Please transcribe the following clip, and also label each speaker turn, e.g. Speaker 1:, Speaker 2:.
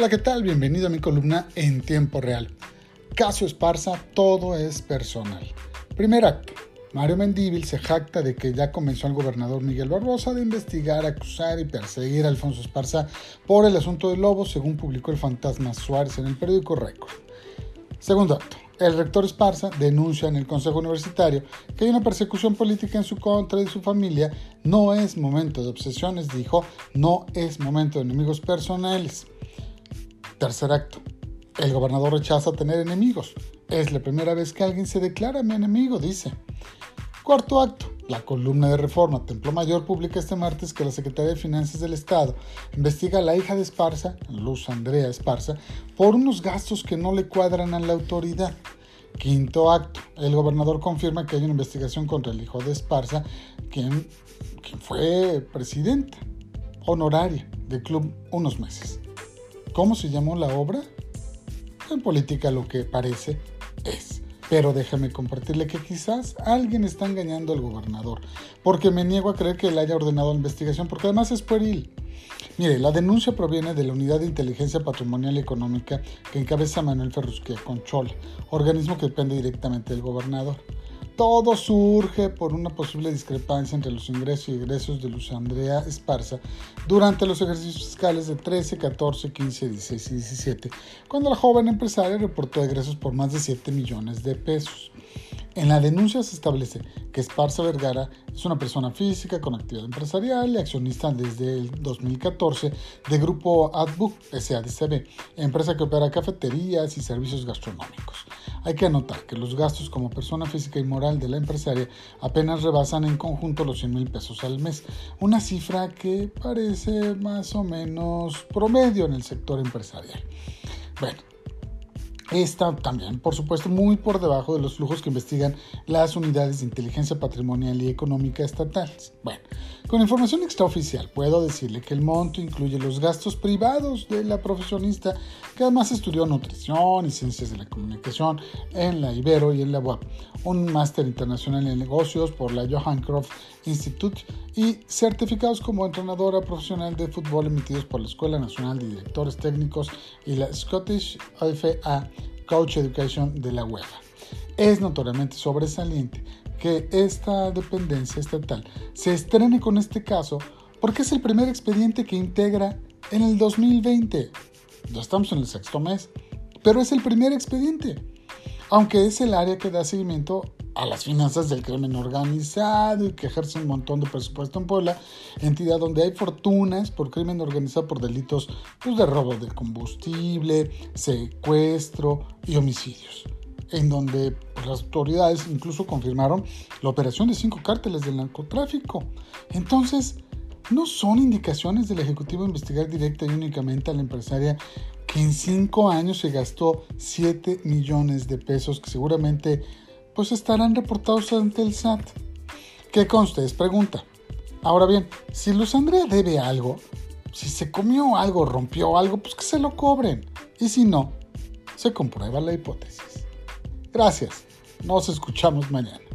Speaker 1: Hola, ¿qué tal? Bienvenido a mi columna en tiempo real. Caso Esparza, todo es personal. Primer acto. Mario Mendíbil se jacta de que ya comenzó el gobernador Miguel Barbosa de investigar, acusar y perseguir a Alfonso Esparza por el asunto del lobo, según publicó el fantasma Suárez en el periódico Récord. Segundo acto. El rector Esparza denuncia en el Consejo Universitario que hay una persecución política en su contra y su familia. No es momento de obsesiones, dijo, no es momento de enemigos personales. Tercer acto. El gobernador rechaza tener enemigos. Es la primera vez que alguien se declara mi enemigo, dice. Cuarto acto. La columna de reforma Templo Mayor publica este martes que la Secretaría de Finanzas del Estado investiga a la hija de Esparza, Luz Andrea Esparza, por unos gastos que no le cuadran a la autoridad. Quinto acto. El gobernador confirma que hay una investigación contra el hijo de Esparza, quien, quien fue presidenta honoraria del club unos meses. ¿Cómo se llamó la obra? En política lo que parece es. Pero déjame compartirle que quizás alguien está engañando al gobernador, porque me niego a creer que él haya ordenado la investigación, porque además es pueril. Mire, la denuncia proviene de la Unidad de Inteligencia Patrimonial y Económica que encabeza Manuel Ferrusquia Conchol, organismo que depende directamente del gobernador. Todo surge por una posible discrepancia entre los ingresos y egresos de Luz Andrea Esparza durante los ejercicios fiscales de 13, 14, 15, 16 y 17, cuando la joven empresaria reportó egresos por más de 7 millones de pesos. En la denuncia se establece que Esparza Vergara es una persona física con actividad empresarial y accionista desde el 2014 de Grupo AdBook SADCB, empresa que opera cafeterías y servicios gastronómicos. Hay que anotar que los gastos como persona física y moral de la empresaria apenas rebasan en conjunto los 100 mil pesos al mes, una cifra que parece más o menos promedio en el sector empresarial. Bueno, Está también, por supuesto, muy por debajo de los flujos que investigan las unidades de inteligencia patrimonial y económica estatales. Bueno, con información extraoficial puedo decirle que el monto incluye los gastos privados de la profesionista que además estudió nutrición y ciencias de la comunicación en la Ibero y en la UAP, un máster internacional en negocios por la Johan Croft Institute y certificados como entrenadora profesional de fútbol emitidos por la Escuela Nacional de Directores Técnicos y la Scottish FA Coach Education de la UEFA. Es notoriamente sobresaliente que esta dependencia estatal se estrene con este caso porque es el primer expediente que integra en el 2020. Ya estamos en el sexto mes, pero es el primer expediente, aunque es el área que da seguimiento a las finanzas del crimen organizado y que ejerce un montón de presupuesto en Puebla, entidad donde hay fortunas por crimen organizado por delitos pues, de robo de combustible, secuestro y homicidios, en donde pues, las autoridades incluso confirmaron la operación de cinco cárteles del narcotráfico. Entonces, no son indicaciones del Ejecutivo investigar directa y únicamente a la empresaria que en cinco años se gastó 7 millones de pesos que seguramente pues estarán reportados ante el SAT. ¿Qué conste? Es pregunta. Ahora bien, si Luz Andrea debe algo, si se comió algo, rompió algo, pues que se lo cobren. Y si no, se comprueba la hipótesis. Gracias. Nos escuchamos mañana.